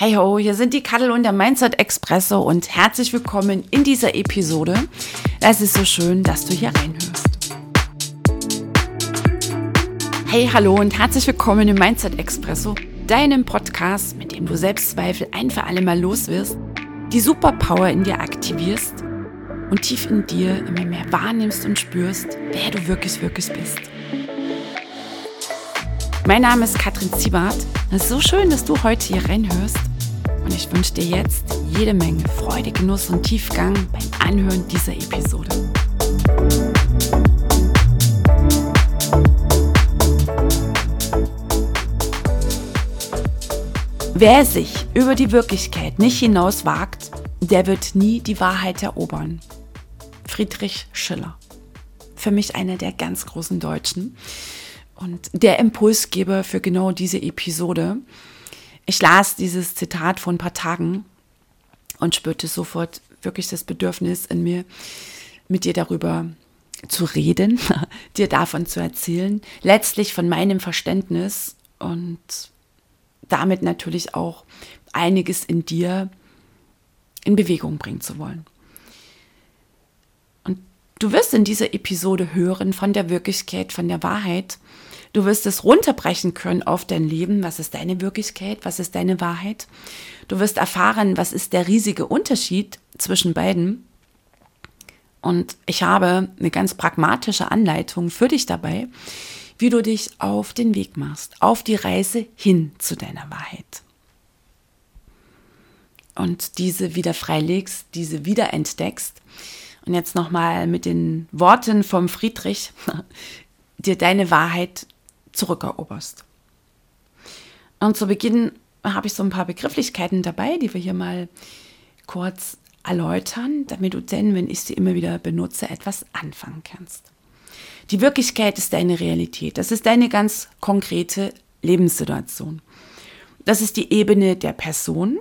Hey ho, hier sind die Kaddel und der Mindset Expresso und herzlich willkommen in dieser Episode. Es ist so schön, dass du hier reinhörst. Hey, hallo und herzlich willkommen im Mindset Expresso, deinem Podcast, mit dem du Selbstzweifel ein für alle Mal los wirst, die Superpower in dir aktivierst und tief in dir immer mehr wahrnimmst und spürst, wer du wirklich, wirklich bist. Mein Name ist Katrin Ziebart. Es ist so schön, dass du heute hier reinhörst. Und ich wünsche dir jetzt jede Menge Freude, Genuss und Tiefgang beim Anhören dieser Episode. Wer sich über die Wirklichkeit nicht hinaus wagt, der wird nie die Wahrheit erobern. Friedrich Schiller. Für mich einer der ganz großen Deutschen und der Impulsgeber für genau diese Episode. Ich las dieses Zitat vor ein paar Tagen und spürte sofort wirklich das Bedürfnis in mir, mit dir darüber zu reden, dir davon zu erzählen, letztlich von meinem Verständnis und damit natürlich auch einiges in dir in Bewegung bringen zu wollen. Und du wirst in dieser Episode hören von der Wirklichkeit, von der Wahrheit, Du wirst es runterbrechen können auf dein Leben. Was ist deine Wirklichkeit? Was ist deine Wahrheit? Du wirst erfahren, was ist der riesige Unterschied zwischen beiden. Und ich habe eine ganz pragmatische Anleitung für dich dabei, wie du dich auf den Weg machst, auf die Reise hin zu deiner Wahrheit. Und diese wieder freilegst, diese wieder entdeckst. Und jetzt nochmal mit den Worten vom Friedrich, dir deine Wahrheit zurückeroberst. Und zu Beginn habe ich so ein paar Begrifflichkeiten dabei, die wir hier mal kurz erläutern, damit du denn, wenn ich sie immer wieder benutze, etwas anfangen kannst. Die Wirklichkeit ist deine Realität. Das ist deine ganz konkrete Lebenssituation. Das ist die Ebene der Person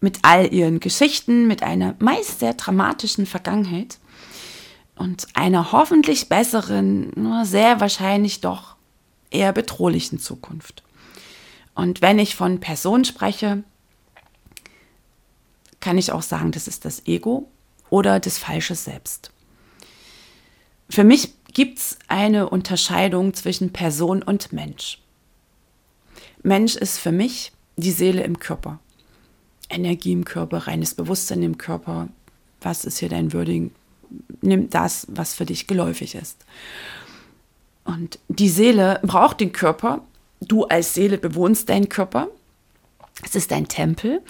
mit all ihren Geschichten, mit einer meist sehr dramatischen Vergangenheit und einer hoffentlich besseren, nur sehr wahrscheinlich doch eher bedrohlichen Zukunft. Und wenn ich von Person spreche, kann ich auch sagen, das ist das Ego oder das falsche Selbst. Für mich gibt es eine Unterscheidung zwischen Person und Mensch. Mensch ist für mich die Seele im Körper. Energie im Körper, reines Bewusstsein im Körper. Was ist hier dein Würdigen? Nimm das, was für dich geläufig ist. Und die Seele braucht den Körper. Du als Seele bewohnst deinen Körper. Es ist dein Tempel.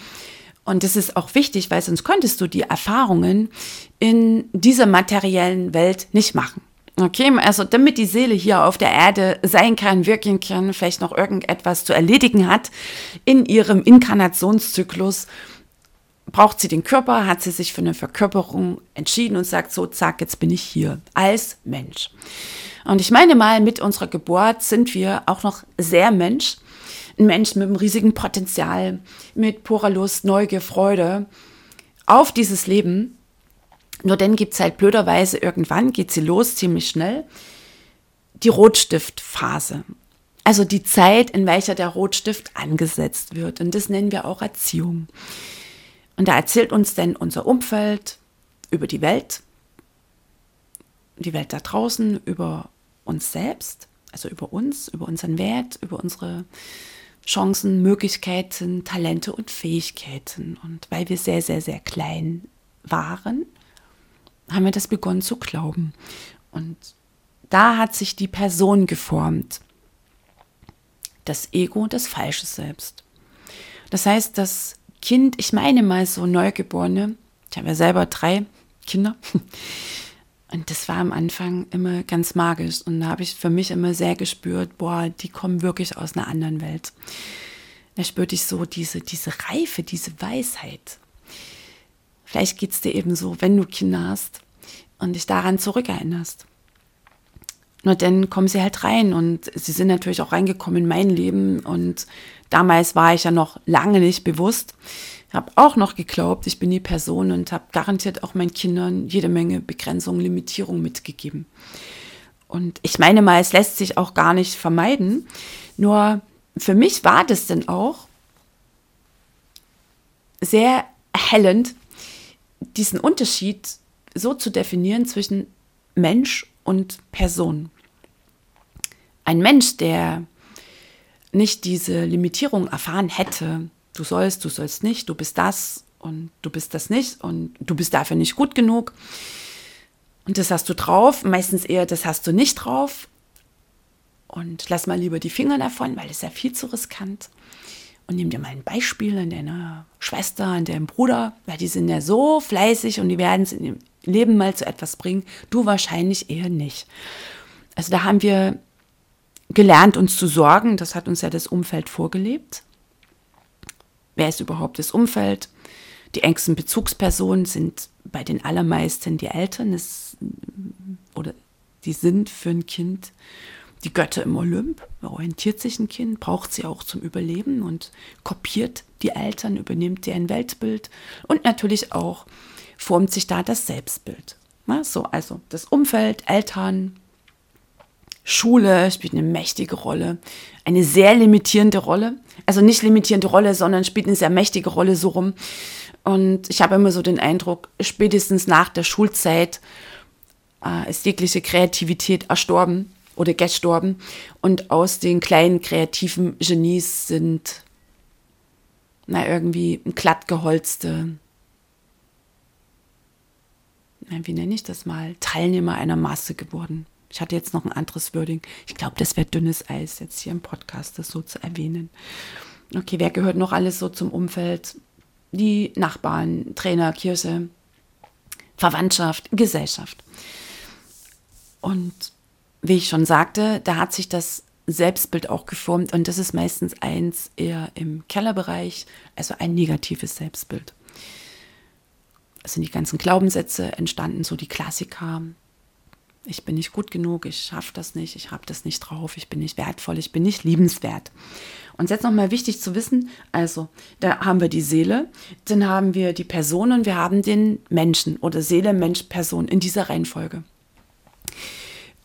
Und das ist auch wichtig, weil sonst könntest du die Erfahrungen in dieser materiellen Welt nicht machen. Okay, also damit die Seele hier auf der Erde sein kann, wirken kann, vielleicht noch irgendetwas zu erledigen hat in ihrem Inkarnationszyklus, braucht sie den Körper, hat sie sich für eine Verkörperung entschieden und sagt so, zack, jetzt bin ich hier als Mensch. Und ich meine mal, mit unserer Geburt sind wir auch noch sehr Mensch. Ein Mensch mit einem riesigen Potenzial, mit purer Lust, Neugier, Freude auf dieses Leben. Nur dann gibt es halt blöderweise irgendwann, geht sie los, ziemlich schnell, die Rotstiftphase. Also die Zeit, in welcher der Rotstift angesetzt wird. Und das nennen wir auch Erziehung. Und da erzählt uns denn unser Umfeld über die Welt, die Welt da draußen, über uns selbst, also über uns, über unseren Wert, über unsere Chancen, Möglichkeiten, Talente und Fähigkeiten. Und weil wir sehr, sehr, sehr klein waren, haben wir das begonnen zu glauben. Und da hat sich die Person geformt. Das Ego, das falsche Selbst. Das heißt, das Kind, ich meine mal so Neugeborene, ich habe ja selber drei Kinder, und das war am Anfang immer ganz magisch. Und da habe ich für mich immer sehr gespürt, boah, die kommen wirklich aus einer anderen Welt. Da spürte ich so diese, diese Reife, diese Weisheit. Vielleicht geht es dir eben so, wenn du Kinder hast und dich daran zurückerinnerst. Nur dann kommen sie halt rein und sie sind natürlich auch reingekommen in mein Leben und damals war ich ja noch lange nicht bewusst, habe auch noch geglaubt, ich bin die Person und habe garantiert auch meinen Kindern jede Menge Begrenzungen, Limitierungen mitgegeben. Und ich meine mal, es lässt sich auch gar nicht vermeiden. Nur für mich war das denn auch sehr erhellend, diesen Unterschied so zu definieren zwischen Mensch und Person. Ein Mensch, der nicht diese Limitierung erfahren hätte, du sollst, du sollst nicht, du bist das und du bist das nicht und du bist dafür nicht gut genug. Und das hast du drauf, meistens eher das hast du nicht drauf. Und lass mal lieber die Finger davon, weil es ja viel zu riskant. Und nimm dir mal ein Beispiel an deiner Schwester, an deinem Bruder, weil die sind ja so fleißig und die werden es in ihrem Leben mal zu etwas bringen. Du wahrscheinlich eher nicht. Also da haben wir gelernt, uns zu sorgen. Das hat uns ja das Umfeld vorgelebt. Wer ist überhaupt das Umfeld? Die engsten Bezugspersonen sind bei den allermeisten die Eltern es, oder die sind für ein Kind die Götter im Olymp. Orientiert sich ein Kind, braucht sie auch zum Überleben und kopiert die Eltern, übernimmt deren Weltbild und natürlich auch formt sich da das Selbstbild. Na, so, also das Umfeld, Eltern, Schule spielt eine mächtige Rolle, eine sehr limitierende Rolle. Also nicht limitierende Rolle, sondern spielt eine sehr mächtige Rolle so rum. Und ich habe immer so den Eindruck, spätestens nach der Schulzeit äh, ist jegliche Kreativität erstorben oder gestorben. Und aus den kleinen kreativen Genies sind na, irgendwie glattgeholzte, na, wie nenne ich das mal, Teilnehmer einer Masse geworden. Ich hatte jetzt noch ein anderes Wording. Ich glaube, das wäre dünnes Eis, jetzt hier im Podcast das so zu erwähnen. Okay, wer gehört noch alles so zum Umfeld? Die Nachbarn, Trainer, Kirche, Verwandtschaft, Gesellschaft. Und wie ich schon sagte, da hat sich das Selbstbild auch geformt und das ist meistens eins eher im Kellerbereich, also ein negatives Selbstbild. Es sind die ganzen Glaubenssätze entstanden, so die Klassiker, ich bin nicht gut genug, ich schaffe das nicht, ich habe das nicht drauf, ich bin nicht wertvoll, ich bin nicht liebenswert. Und jetzt nochmal wichtig zu wissen, also da haben wir die Seele, dann haben wir die Person und wir haben den Menschen oder Seele, Mensch, Person in dieser Reihenfolge.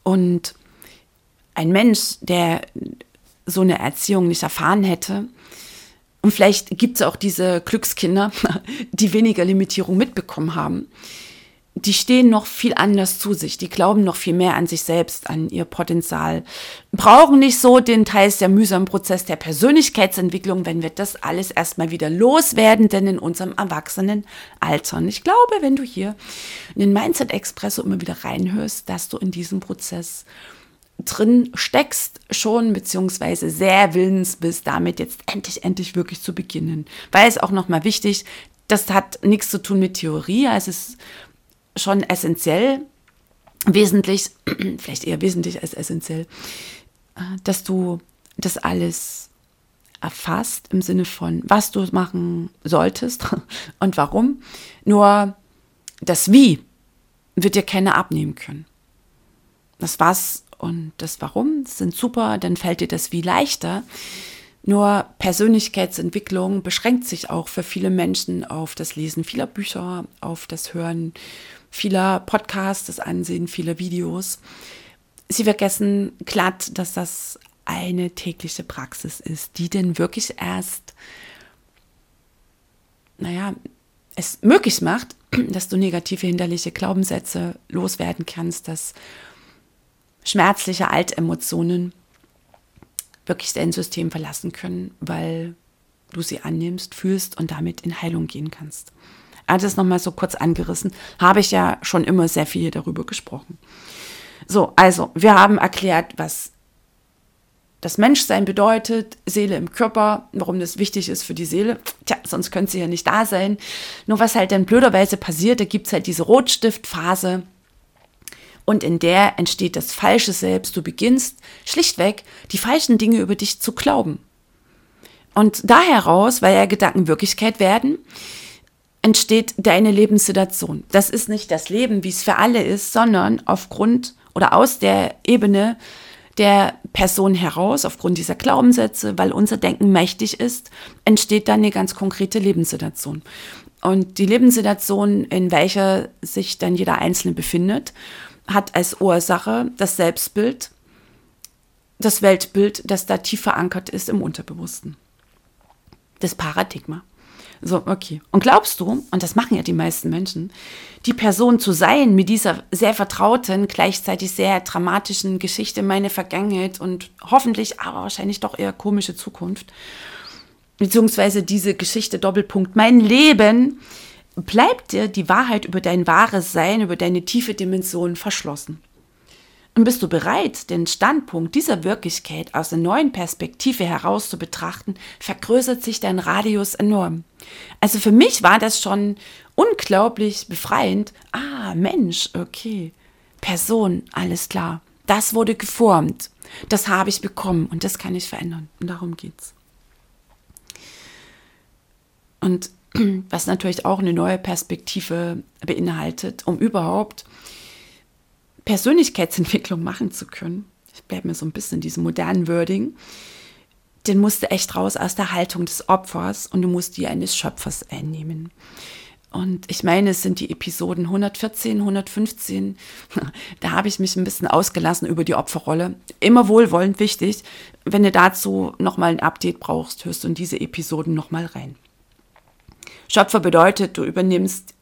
Und ein Mensch, der so eine Erziehung nicht erfahren hätte, und vielleicht gibt es auch diese Glückskinder, die weniger Limitierung mitbekommen haben, die stehen noch viel anders zu sich, die glauben noch viel mehr an sich selbst, an ihr Potenzial, brauchen nicht so den teils der mühsamen Prozess der Persönlichkeitsentwicklung, wenn wir das alles erstmal wieder loswerden, denn in unserem Erwachsenenalter. Und ich glaube, wenn du hier in den Mindset Expresso immer wieder reinhörst, dass du in diesem Prozess drin steckst schon, beziehungsweise sehr willens bist, damit jetzt endlich, endlich wirklich zu beginnen. Weil es auch nochmal wichtig, das hat nichts zu tun mit Theorie, also es ist schon essentiell, wesentlich, vielleicht eher wesentlich als essentiell, äh, dass du das alles erfasst im Sinne von, was du machen solltest und warum. Nur das Wie wird dir keiner abnehmen können. Das Was und das Warum sind super, dann fällt dir das Wie leichter. Nur Persönlichkeitsentwicklung beschränkt sich auch für viele Menschen auf das Lesen vieler Bücher, auf das Hören vieler Podcasts, das Ansehen vieler Videos. Sie vergessen glatt, dass das eine tägliche Praxis ist, die denn wirklich erst, naja, es möglich macht, dass du negative, hinderliche Glaubenssätze loswerden kannst, dass schmerzliche Altemotionen wirklich dein System verlassen können, weil du sie annimmst, fühlst und damit in Heilung gehen kannst. Das nochmal so kurz angerissen, habe ich ja schon immer sehr viel darüber gesprochen. So, also wir haben erklärt, was das Menschsein bedeutet, Seele im Körper, warum das wichtig ist für die Seele. Tja, sonst könnte sie ja nicht da sein. Nur was halt dann blöderweise passiert, da gibt es halt diese Rotstiftphase. Und in der entsteht das falsche Selbst. Du beginnst schlichtweg die falschen Dinge über dich zu glauben. Und da heraus, weil ja Gedanken Wirklichkeit werden, entsteht deine Lebenssituation. Das ist nicht das Leben, wie es für alle ist, sondern aufgrund oder aus der Ebene der Person heraus, aufgrund dieser Glaubenssätze, weil unser Denken mächtig ist, entsteht dann eine ganz konkrete Lebenssituation. Und die Lebenssituation, in welcher sich dann jeder Einzelne befindet, hat als Ursache das Selbstbild, das Weltbild, das da tief verankert ist im Unterbewussten. Das Paradigma. So, okay. Und glaubst du, und das machen ja die meisten Menschen, die Person zu sein mit dieser sehr vertrauten, gleichzeitig sehr dramatischen Geschichte, meine Vergangenheit und hoffentlich, aber wahrscheinlich doch eher komische Zukunft, beziehungsweise diese Geschichte Doppelpunkt, mein Leben, bleibt dir die Wahrheit über dein wahres Sein, über deine tiefe Dimension verschlossen. Und bist du bereit, den Standpunkt dieser Wirklichkeit aus einer neuen Perspektive heraus zu betrachten, vergrößert sich dein Radius enorm. Also für mich war das schon unglaublich befreiend. Ah, Mensch, okay. Person, alles klar. Das wurde geformt. Das habe ich bekommen und das kann ich verändern. Und darum geht's. Und was natürlich auch eine neue Perspektive beinhaltet, um überhaupt Persönlichkeitsentwicklung machen zu können, ich bleibe mir so ein bisschen in diesem modernen Wording, den musst du echt raus aus der Haltung des Opfers und du musst die eines Schöpfers einnehmen. Und ich meine, es sind die Episoden 114, 115. Da habe ich mich ein bisschen ausgelassen über die Opferrolle. Immer wohlwollend wichtig. Wenn du dazu nochmal ein Update brauchst, hörst du in diese Episoden nochmal rein. Schöpfer bedeutet, du übernimmst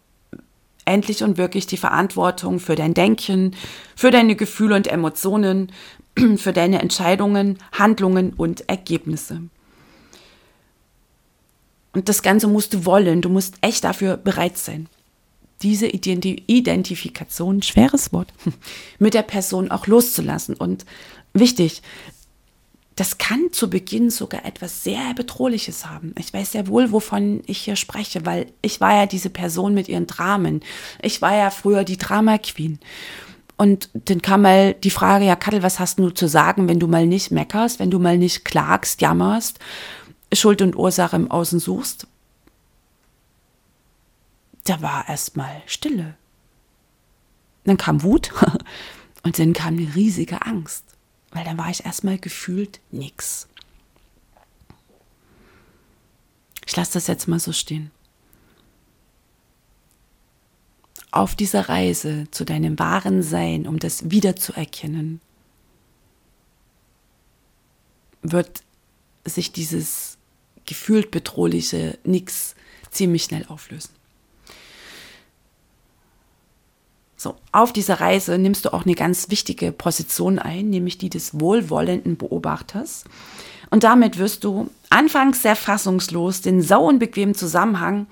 endlich und wirklich die Verantwortung für dein Denken, für deine Gefühle und Emotionen, für deine Entscheidungen, Handlungen und Ergebnisse. Und das Ganze musst du wollen, du musst echt dafür bereit sein. Diese Identifikation, schweres Wort, mit der Person auch loszulassen. Und wichtig, das kann zu Beginn sogar etwas sehr Bedrohliches haben. Ich weiß sehr wohl, wovon ich hier spreche, weil ich war ja diese Person mit ihren Dramen. Ich war ja früher die Drama Queen. Und dann kam mal die Frage, ja, Kattel, was hast du zu sagen, wenn du mal nicht meckerst, wenn du mal nicht klagst, jammerst, Schuld und Ursache im Außen suchst? Da war erstmal Stille. Dann kam Wut und dann kam eine riesige Angst weil dann war ich erstmal gefühlt nix. Ich lasse das jetzt mal so stehen. Auf dieser Reise zu deinem wahren Sein, um das wiederzuerkennen, wird sich dieses gefühlt bedrohliche Nix ziemlich schnell auflösen. So, auf dieser Reise nimmst du auch eine ganz wichtige Position ein, nämlich die des wohlwollenden Beobachters. Und damit wirst du anfangs sehr fassungslos den sauunbequemen Zusammenhang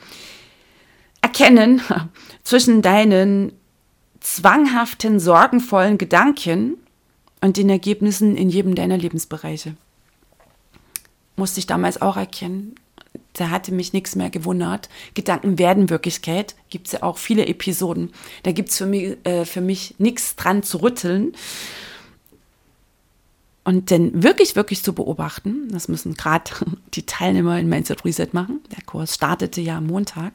erkennen zwischen deinen zwanghaften, sorgenvollen Gedanken und den Ergebnissen in jedem deiner Lebensbereiche. Musste ich damals auch erkennen da hatte mich nichts mehr gewundert. Gedanken werden Wirklichkeit. Gibt es ja auch viele Episoden. Da gibt es für mich, äh, für mich nichts dran zu rütteln. Und denn wirklich, wirklich zu beobachten, das müssen gerade die Teilnehmer in Mindset Reset machen. Der Kurs startete ja am Montag.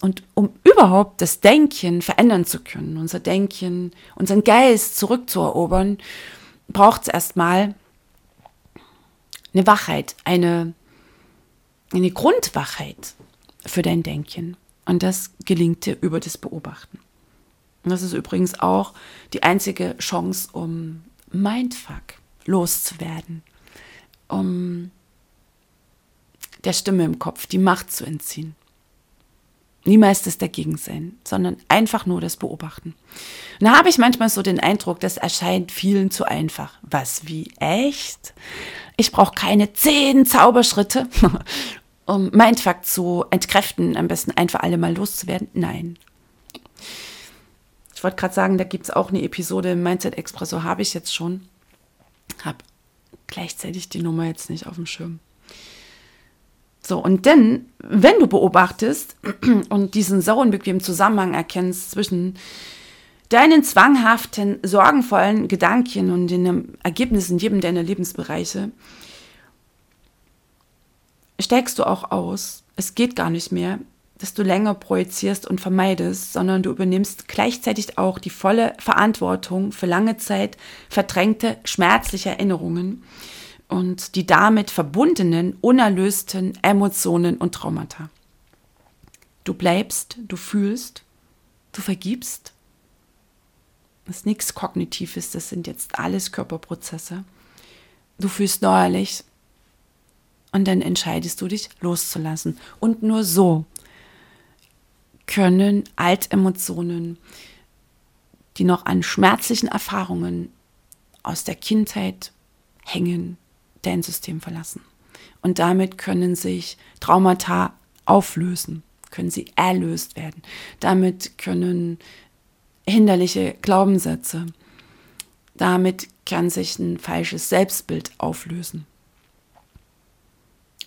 Und um überhaupt das Denken verändern zu können, unser Denken, unseren Geist zurückzuerobern, braucht es erstmal eine Wachheit, eine eine Grundwachheit für dein Denken. Und das gelingt dir über das Beobachten. Und das ist übrigens auch die einzige Chance, um Mindfuck loszuwerden, um der Stimme im Kopf die Macht zu entziehen. Niemals das Dagegensein, sondern einfach nur das Beobachten. Und da habe ich manchmal so den Eindruck, das erscheint vielen zu einfach. Was, wie echt? Ich brauche keine zehn Zauberschritte, um Mindfuck zu entkräften, am besten ein für alle Mal loszuwerden? Nein. Ich wollte gerade sagen, da gibt es auch eine Episode im Mindset Expresso, habe ich jetzt schon. Habe gleichzeitig die Nummer jetzt nicht auf dem Schirm. So, und dann, wenn du beobachtest und diesen sauunbequemen Zusammenhang erkennst zwischen deinen zwanghaften, sorgenvollen Gedanken und den Ergebnissen in jedem deiner Lebensbereiche, steigst du auch aus. Es geht gar nicht mehr, dass du länger projizierst und vermeidest, sondern du übernimmst gleichzeitig auch die volle Verantwortung für lange Zeit verdrängte, schmerzliche Erinnerungen und die damit verbundenen, unerlösten Emotionen und Traumata. Du bleibst, du fühlst, du vergibst. Das ist nichts Kognitives, das sind jetzt alles Körperprozesse. Du fühlst neuerlich, Und dann entscheidest du dich loszulassen. Und nur so können Altemotionen, die noch an schmerzlichen Erfahrungen aus der Kindheit hängen, dein System verlassen. Und damit können sich Traumata auflösen, können sie erlöst werden. Damit können hinderliche Glaubenssätze, damit kann sich ein falsches Selbstbild auflösen.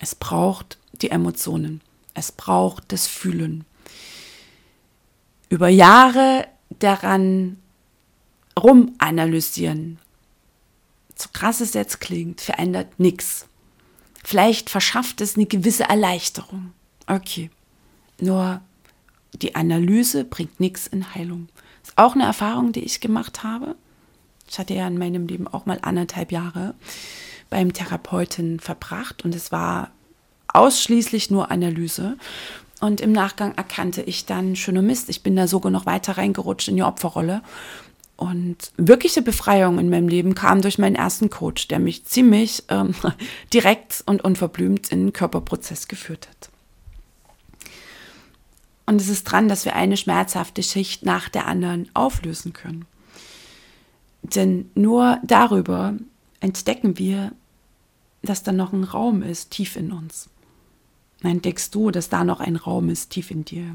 Es braucht die Emotionen, es braucht das Fühlen. Über Jahre daran rumanalysieren, so krass es jetzt klingt, verändert nichts. Vielleicht verschafft es eine gewisse Erleichterung. Okay. Nur die Analyse bringt nichts in Heilung. Ist auch eine Erfahrung, die ich gemacht habe. Ich hatte ja in meinem Leben auch mal anderthalb Jahre beim Therapeuten verbracht und es war ausschließlich nur Analyse. Und im Nachgang erkannte ich dann, schöner Mist, ich bin da sogar noch weiter reingerutscht in die Opferrolle. Und wirkliche Befreiung in meinem Leben kam durch meinen ersten Coach, der mich ziemlich ähm, direkt und unverblümt in den Körperprozess geführt hat. Und es ist dran, dass wir eine schmerzhafte Schicht nach der anderen auflösen können. Denn nur darüber entdecken wir, dass da noch ein Raum ist, tief in uns. Dann entdeckst du, dass da noch ein Raum ist, tief in dir.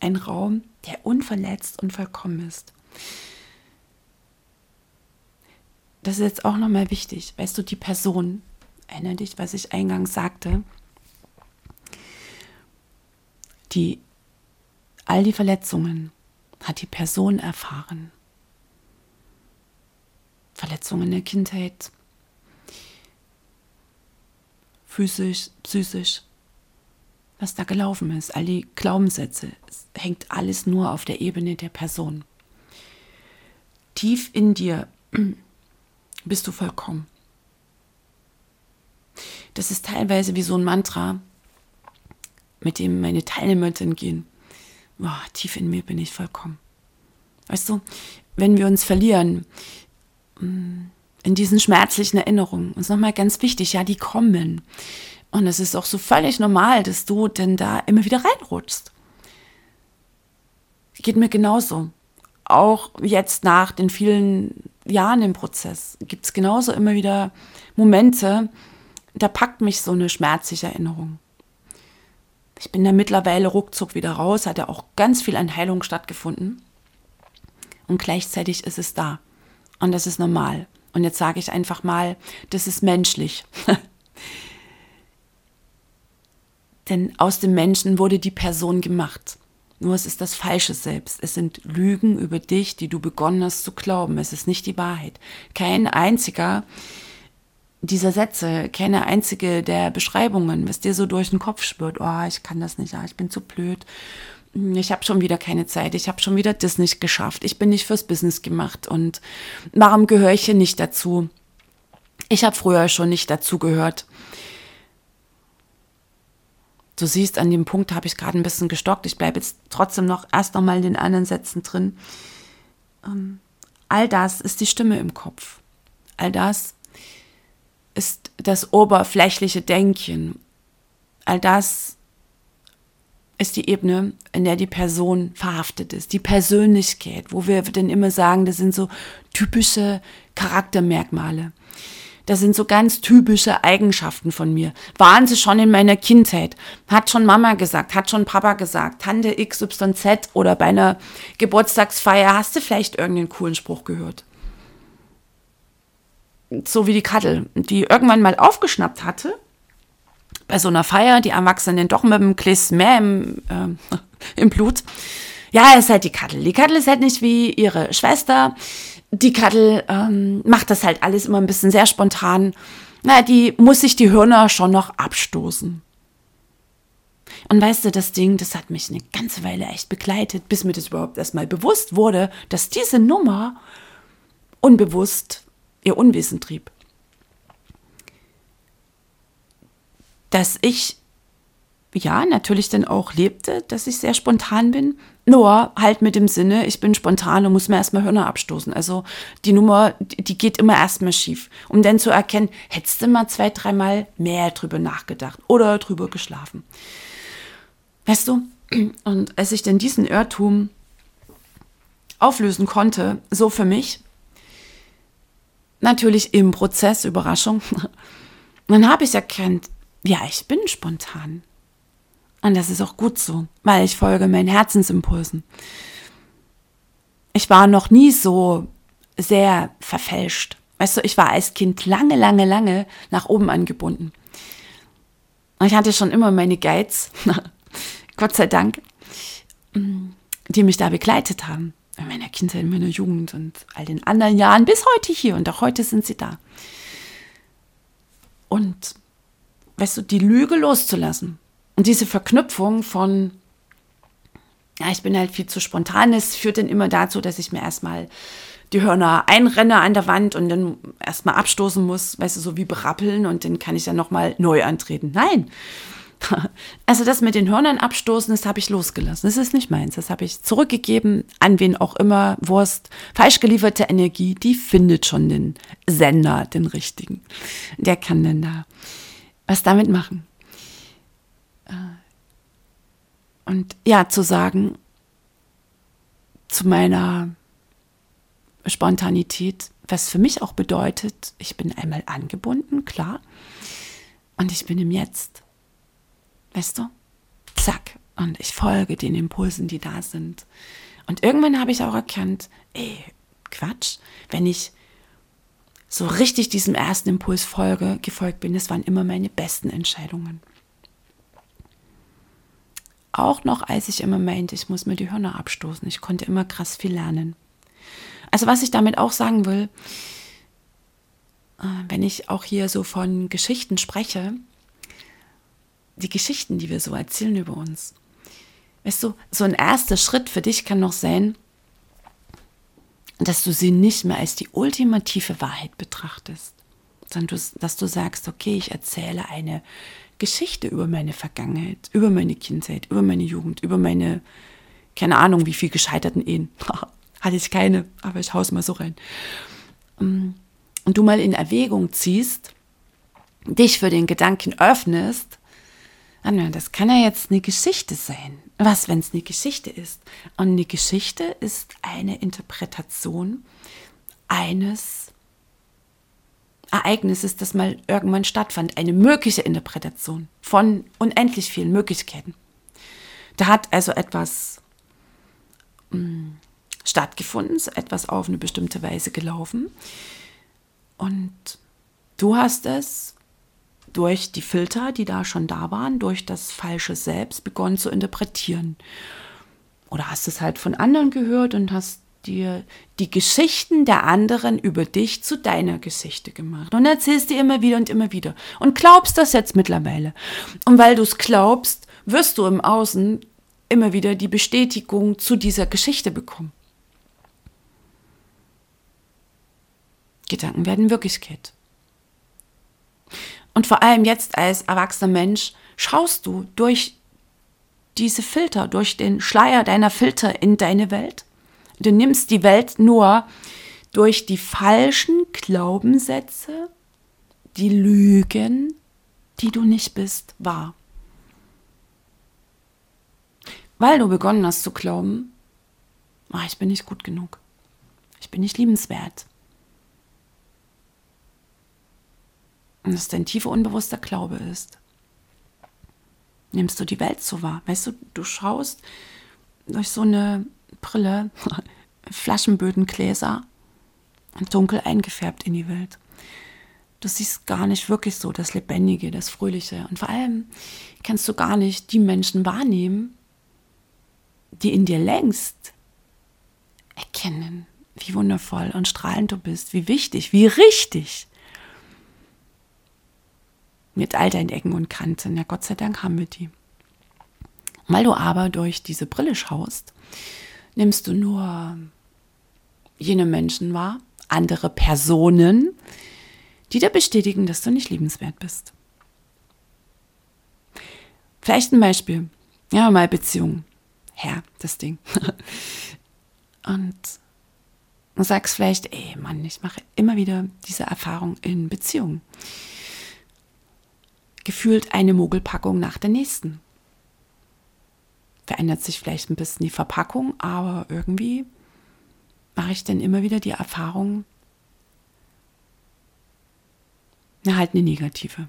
Ein Raum, der unverletzt und vollkommen ist. Das ist jetzt auch nochmal wichtig. Weißt du, die Person, erinnere dich, was ich eingangs sagte, die all die Verletzungen hat die Person erfahren. Verletzungen in der Kindheit, physisch, psychisch, was da gelaufen ist, all die Glaubenssätze, es hängt alles nur auf der Ebene der Person. Tief in dir bist du vollkommen. Das ist teilweise wie so ein Mantra, mit dem meine Teilnehmerinnen gehen. Boah, tief in mir bin ich vollkommen. Weißt du, wenn wir uns verlieren, in diesen schmerzlichen Erinnerungen, ist nochmal ganz wichtig, ja, die kommen. Und es ist auch so völlig normal, dass du denn da immer wieder reinrutschst. Geht mir genauso. Auch jetzt nach den vielen Jahren im Prozess gibt es genauso immer wieder Momente, da packt mich so eine schmerzliche Erinnerung. Ich bin da mittlerweile ruckzuck wieder raus, hat ja auch ganz viel an Heilung stattgefunden. Und gleichzeitig ist es da. Und das ist normal. Und jetzt sage ich einfach mal, das ist menschlich. Denn aus dem Menschen wurde die Person gemacht. Nur es ist das falsche Selbst. Es sind Lügen über dich, die du begonnen hast zu glauben. Es ist nicht die Wahrheit. Kein einziger dieser Sätze, keine einzige der Beschreibungen, was dir so durch den Kopf spürt. Oh, ich kann das nicht, ah, ich bin zu blöd. Ich habe schon wieder keine Zeit, ich habe schon wieder das nicht geschafft, ich bin nicht fürs Business gemacht und warum gehöre ich hier nicht dazu? Ich habe früher schon nicht dazu gehört. Du siehst, an dem Punkt habe ich gerade ein bisschen gestockt. Ich bleibe jetzt trotzdem noch erst noch mal in den anderen Sätzen drin. Ähm, all das ist die Stimme im Kopf. All das ist das oberflächliche Denken. All das ist die Ebene, in der die Person verhaftet ist, die Persönlichkeit, wo wir denn immer sagen, das sind so typische Charaktermerkmale. Das sind so ganz typische Eigenschaften von mir. Waren sie schon in meiner Kindheit? Hat schon Mama gesagt, hat schon Papa gesagt, Tante XYZ oder bei einer Geburtstagsfeier hast du vielleicht irgendeinen coolen Spruch gehört. So wie die Kattel, die irgendwann mal aufgeschnappt hatte, bei so einer Feier, die Erwachsenen doch mit dem Kliss mehr im, äh, im Blut. Ja, es ist halt die Kattel. Die Kattel ist halt nicht wie ihre Schwester die Kattel ähm, macht das halt alles immer ein bisschen sehr spontan. Na, die muss sich die Hörner schon noch abstoßen. Und weißt du, das Ding, das hat mich eine ganze Weile echt begleitet, bis mir das überhaupt erstmal bewusst wurde, dass diese Nummer unbewusst ihr Unwissen trieb. Dass ich ja, natürlich dann auch lebte, dass ich sehr spontan bin. Nur halt mit dem Sinne, ich bin spontan und muss mir erstmal Hörner abstoßen. Also die Nummer, die geht immer erstmal schief. Um dann zu erkennen, hättest du mal zwei, dreimal mehr drüber nachgedacht oder drüber geschlafen. Weißt du, und als ich dann diesen Irrtum auflösen konnte, so für mich, natürlich im Prozess, Überraschung, dann habe ich erkannt, ja, ich bin spontan. Und das ist auch gut so, weil ich folge meinen Herzensimpulsen. Ich war noch nie so sehr verfälscht. Weißt du, ich war als Kind lange, lange, lange nach oben angebunden. Und ich hatte schon immer meine Guides, Gott sei Dank, die mich da begleitet haben. In meiner Kindheit, in meiner Jugend und all den anderen Jahren bis heute hier. Und auch heute sind sie da. Und, weißt du, die Lüge loszulassen, und diese Verknüpfung von, ja, ich bin halt viel zu spontan, es führt dann immer dazu, dass ich mir erstmal die Hörner einrenne an der Wand und dann erstmal abstoßen muss, weißt du, so wie berappeln und dann kann ich dann nochmal neu antreten. Nein. Also das mit den Hörnern abstoßen, das habe ich losgelassen. Das ist nicht meins. Das habe ich zurückgegeben an wen auch immer. Wurst, falsch gelieferte Energie, die findet schon den Sender, den richtigen. Der kann dann da was damit machen. Und ja, zu sagen, zu meiner Spontanität, was für mich auch bedeutet, ich bin einmal angebunden, klar, und ich bin im Jetzt. Weißt du? Zack. Und ich folge den Impulsen, die da sind. Und irgendwann habe ich auch erkannt, ey, Quatsch, wenn ich so richtig diesem ersten Impuls folge, gefolgt bin, das waren immer meine besten Entscheidungen. Auch noch, als ich immer meinte, ich muss mir die Hörner abstoßen. Ich konnte immer krass viel lernen. Also was ich damit auch sagen will, äh, wenn ich auch hier so von Geschichten spreche, die Geschichten, die wir so erzählen über uns. Weißt du, so ein erster Schritt für dich kann noch sein, dass du sie nicht mehr als die ultimative Wahrheit betrachtest, sondern dass du sagst, okay, ich erzähle eine Geschichte über meine Vergangenheit, über meine Kindheit, über meine Jugend, über meine, keine Ahnung, wie viel gescheiterten Ehen. Hatte ich keine, aber ich hau's mal so rein. Mm, und du mal in Erwägung ziehst, dich für den Gedanken öffnest, das kann ja jetzt eine Geschichte sein. Was, wenn es eine Geschichte ist? Und eine Geschichte ist eine Interpretation eines Ereignisses, das mal irgendwann stattfand, eine mögliche Interpretation von unendlich vielen Möglichkeiten. Da hat also etwas mh, hm, stattgefunden, etwas auf eine bestimmte Weise gelaufen. Und du hast es durch die Filter, die da schon da waren, durch das falsche Selbst begonnen zu interpretieren. Oder hast es halt von anderen gehört und hast dir die Geschichten der anderen über dich zu deiner Geschichte gemacht und erzählst dir immer wieder und immer wieder und glaubst das jetzt mittlerweile. Und weil du es glaubst, wirst du im Außen immer wieder die Bestätigung zu dieser Geschichte bekommen. Gedanken werden Wirklichkeit. Und vor allem jetzt als erwachsener Mensch schaust du durch diese Filter, durch den Schleier deiner Filter in deine Welt Du nimmst die Welt nur durch die falschen Glaubenssätze, die Lügen, die du nicht bist, wahr. Weil du begonnen hast zu glauben, oh, ich bin nicht gut genug, ich bin nicht liebenswert. Und dass dein tiefer unbewusster Glaube ist. Nimmst du die Welt so wahr. Weißt du, du schaust durch so eine Brille, Flaschenböden, Gläser und dunkel eingefärbt in die Welt. Du siehst gar nicht wirklich so das Lebendige, das Fröhliche. Und vor allem kannst du gar nicht die Menschen wahrnehmen, die in dir längst erkennen, wie wundervoll und strahlend du bist, wie wichtig, wie richtig. Mit all deinen Ecken und Kanten. Ja, Gott sei Dank haben wir die. Weil du aber durch diese Brille schaust, nimmst du nur jene Menschen wahr, andere Personen, die dir bestätigen, dass du nicht liebenswert bist. Vielleicht ein Beispiel. Ja, mal Beziehung. Herr, das Ding. Und du sagst vielleicht, ey Mann, ich mache immer wieder diese Erfahrung in Beziehungen. Gefühlt eine Mogelpackung nach der nächsten. Verändert sich vielleicht ein bisschen die Verpackung, aber irgendwie mache ich dann immer wieder die Erfahrung, na halt eine negative.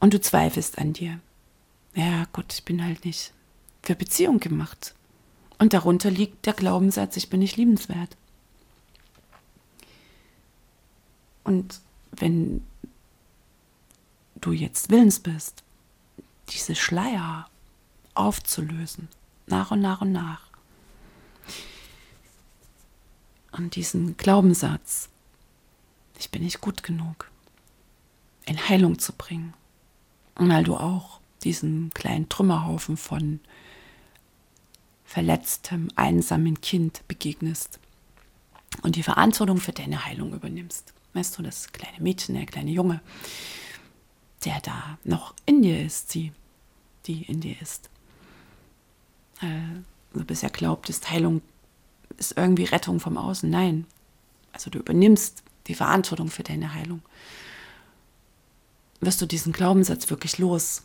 Und du zweifelst an dir. Ja, Gott, ich bin halt nicht für Beziehung gemacht. Und darunter liegt der Glaubenssatz, ich bin nicht liebenswert. Und wenn du jetzt willens bist, diese Schleier aufzulösen, nach und nach und nach, und diesen Glaubenssatz, ich bin nicht gut genug, in Heilung zu bringen, weil du auch diesen kleinen Trümmerhaufen von verletztem, einsamen Kind begegnest und die Verantwortung für deine Heilung übernimmst. Weißt du, das kleine Mädchen, der kleine Junge, der da noch in dir ist, sie, die in dir ist. Äh, du bisher glaubtest, Heilung ist irgendwie Rettung vom Außen. Nein. Also du übernimmst die Verantwortung für deine Heilung. Wirst du diesen Glaubenssatz wirklich los?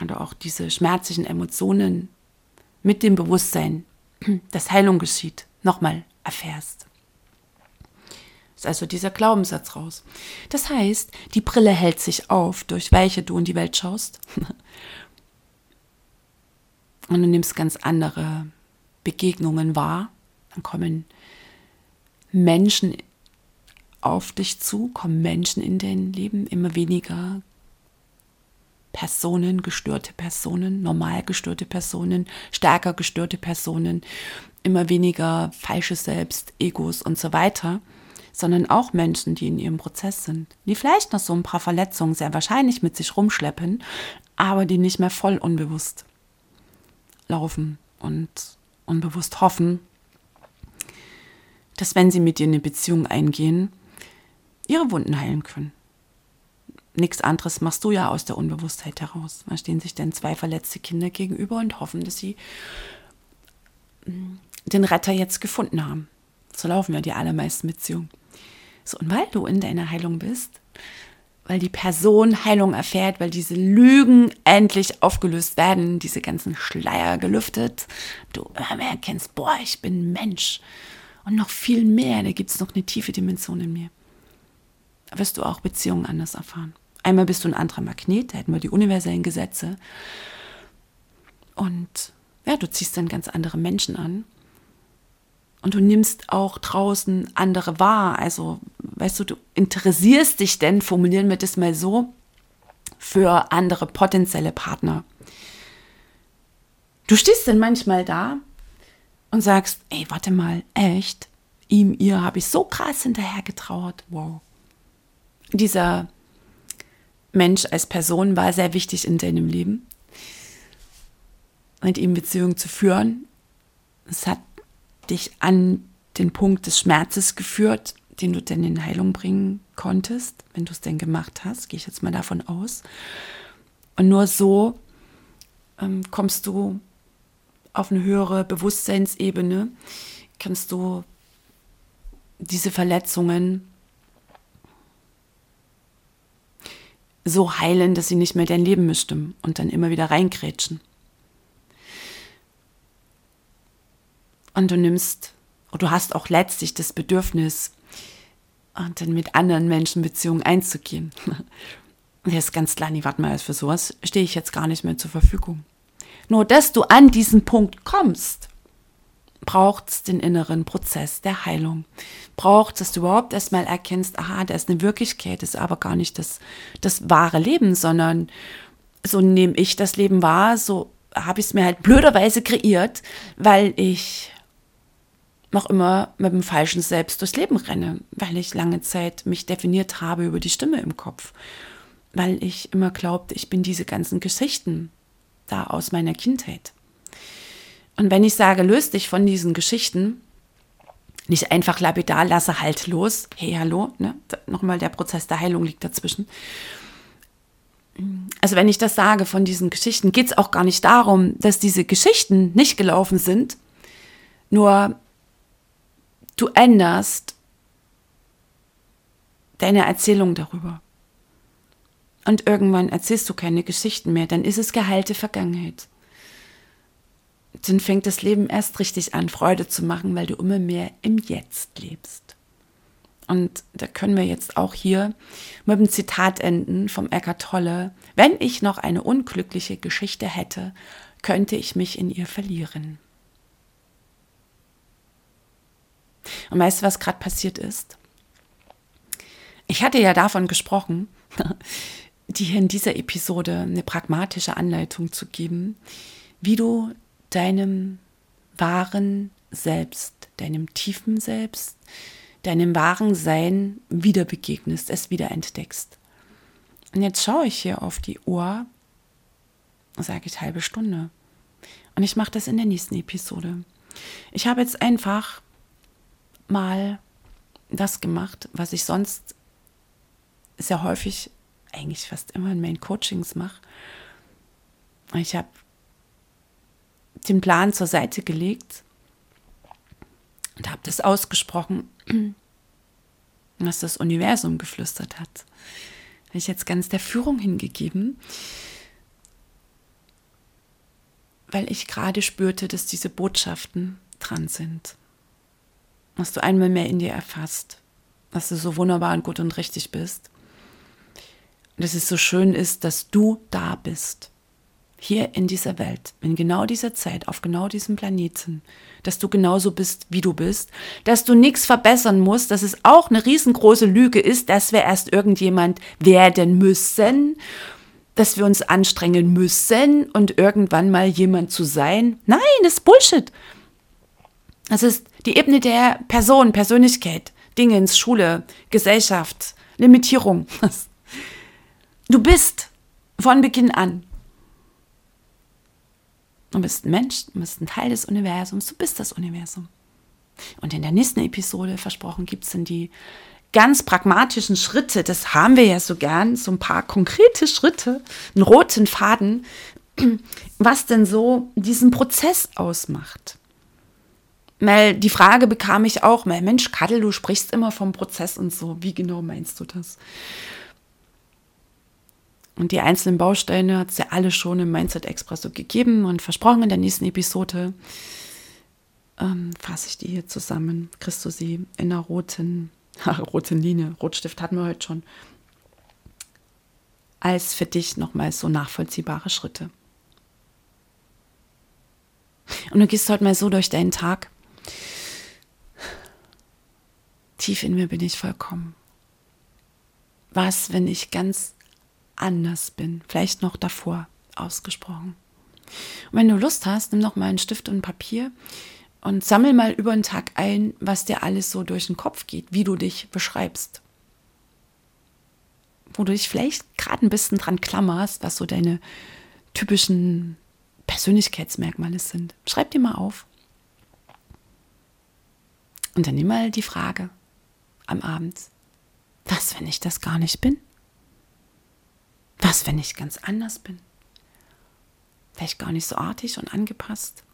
Und auch diese schmerzlichen Emotionen mit dem Bewusstsein, dass Heilung geschieht, nochmal erfährst. Ist also dieser Glaubenssatz raus. Das heißt, die Brille hält sich auf, durch welche du in die Welt schaust. Und du nimmst ganz andere Begegnungen wahr. Dann kommen Menschen auf dich zu, kommen Menschen in dein Leben, immer weniger Personen, gestörte Personen, normal gestörte Personen, stärker gestörte Personen, immer weniger falsches Selbst, Egos und so weiter, sondern auch Menschen, die in ihrem Prozess sind, die vielleicht noch so ein paar Verletzungen sehr wahrscheinlich mit sich rumschleppen, aber die nicht mehr voll unbewusst laufen und unbewusst hoffen, dass wenn sie mit dir eine Beziehung eingehen, ihre Wunden heilen können nichts anderes machst du ja aus der Unbewusstheit heraus. Da stehen sich dann zwei verletzte Kinder gegenüber und hoffen, dass sie mm, den Retter jetzt gefunden haben. So laufen ja die allermeisten Beziehungen. So, und weil du in deiner Heilung bist, weil die Person Heilung erfährt, weil diese Lügen endlich aufgelöst werden, diese ganzen Schleier gelüftet, du erkennst, boah, ich bin Mensch. Und noch viel mehr, da gibt es noch eine tiefe Dimension in mir. Wirst du auch Beziehungen anders erfahren. Einmal bist du ein anderer Magnet, da hätten wir die universellen Gesetze. Und ja, du ziehst dann ganz andere Menschen an. Und du nimmst auch draußen andere wahr. Also, weißt du, du interessierst dich denn, formulieren wir das mal so, für andere potenzielle Partner. Du stehst dann manchmal da und sagst, ey, warte mal, echt? Ihm, ihr habe ich so krass hinterher getrauert. Wow. Dieser Mensch als Person war sehr wichtig in deinem Leben. Mit ihm Beziehung zu führen. Es hat dich an den Punkt des Schmerzes geführt, den du denn in Heilung bringen konntest, wenn du es denn gemacht hast, gehe ich jetzt mal davon aus. Und nur so ähm, kommst du auf eine höhere Bewusstseinsebene, kannst du diese Verletzungen so heilen, dass sie nicht mehr dein Leben bestimmen und dann immer wieder reingrätschen. Und du nimmst, du hast auch letztlich das Bedürfnis, dann mit anderen Menschen Beziehungen einzugehen. Und ist ganz klar, nee, warte mal, für sowas stehe ich jetzt gar nicht mehr zur Verfügung. Nur, dass du an diesen Punkt kommst, braucht es den inneren Prozess der Heilung. Braucht dass du überhaupt erstmal erkennst, aha, da ist eine Wirklichkeit, ist aber gar nicht das, das wahre Leben, sondern so nehme ich das Leben wahr, so habe ich es mir halt blöderweise kreiert, weil ich noch immer mit dem falschen Selbst durchs Leben renne, weil ich lange Zeit mich definiert habe über die Stimme im Kopf, weil ich immer glaubte, ich bin diese ganzen Geschichten da aus meiner Kindheit. Und wenn ich sage, löst dich von diesen Geschichten, nicht einfach lapidar, lasse halt los, hey, hallo, ne? nochmal der Prozess der Heilung liegt dazwischen. also wenn ich das sage von diesen Geschichten, geht es auch gar nicht darum, dass diese Geschichten nicht gelaufen sind, nur du änderst deine Erzählung darüber. Und irgendwann erzählst du keine Geschichten mehr, dann ist es geheilte Vergangenheit. Dann fängt das Leben erst richtig an, Freude zu machen, weil du immer mehr im Jetzt lebst. Und da können wir jetzt auch hier mit dem Zitat enden vom Eckart Tolle. Wenn ich noch eine unglückliche Geschichte hätte, könnte ich mich in ihr verlieren. Und weißt du, was gerade passiert ist? Ich hatte ja davon gesprochen, dir in dieser Episode eine pragmatische Anleitung zu geben, wie du deinem wahren Selbst, deinem tiefen Selbst, deinem wahren Sein wieder begegnest, es wieder entdeckst. Und jetzt schaue ich hier auf die Uhr, sage ich halbe Stunde. Und ich mache das in der nächsten Episode. Ich habe jetzt einfach mal das gemacht, was ich sonst sehr häufig, eigentlich fast immer in meinen Coachings mache. Ich habe den Plan zur Seite gelegt und habe das ausgesprochen, was das Universum geflüstert hat. Habe ich jetzt ganz der Führung hingegeben, weil ich gerade spürte, dass diese Botschaften dran sind. Dass du einmal mehr in dir erfasst, dass du so wunderbar und gut und richtig bist. Und dass es so schön ist, dass du da bist hier in dieser Welt, in genau dieser Zeit, auf genau diesem Planeten, dass du genauso bist, wie du bist, dass du nichts verbessern musst, dass es auch eine riesengroße Lüge ist, dass wir erst irgendjemand werden müssen, dass wir uns anstrengen müssen und irgendwann mal jemand zu sein. Nein, das ist Bullshit. Das ist die Ebene der Person, Persönlichkeit, Dingens, Schule, Gesellschaft, Limitierung. Du bist von Beginn an Du bist ein Mensch, du bist ein Teil des Universums, du bist das Universum. Und in der nächsten Episode, versprochen, gibt es dann die ganz pragmatischen Schritte, das haben wir ja so gern, so ein paar konkrete Schritte, einen roten Faden, was denn so diesen Prozess ausmacht. Weil die Frage bekam ich auch mal, Mensch, Kadel, du sprichst immer vom Prozess und so, wie genau meinst du das? Und die einzelnen Bausteine hat es ja alle schon im Mindset Express so gegeben und versprochen in der nächsten Episode ähm, fasse ich die hier zusammen. Kriegst du sie in einer roten, roten Linie, Rotstift hatten wir heute schon, als für dich nochmal so nachvollziehbare Schritte. Und du gehst heute mal so durch deinen Tag. Tief in mir bin ich vollkommen. Was, wenn ich ganz anders bin, vielleicht noch davor ausgesprochen. Und wenn du Lust hast, nimm noch mal einen Stift und Papier und sammel mal über den Tag ein, was dir alles so durch den Kopf geht, wie du dich beschreibst. Wo du dich vielleicht gerade ein bisschen dran klammerst, was so deine typischen Persönlichkeitsmerkmale sind. Schreib dir mal auf. Und dann nimm mal die Frage am Abend, was, wenn ich das gar nicht bin? Was, wenn ich ganz anders bin? Vielleicht gar nicht so artig und angepasst,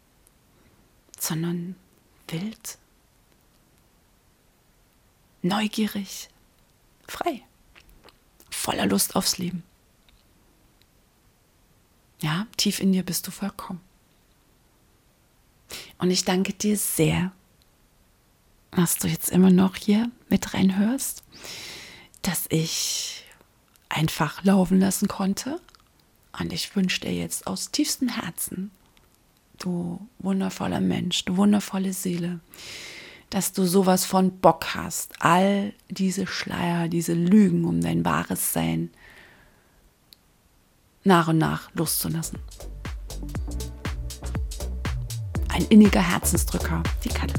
sondern wild, neugierig, frei, voller Lust aufs Leben. Ja, tief in dir bist du vollkommen. Und ich danke dir sehr, dass du jetzt immer noch hier mit reinhörst, dass ich einfach laufen lassen konnte. Und ich wünsche dir jetzt aus tiefstem Herzen, du wundervoller Mensch, du wundervolle Seele, dass du sowas von Bock hast, all diese Schleier, diese Lügen um dein wahres Sein nach und nach loszulassen. Ein inniger Herzensdrücker, die Katte.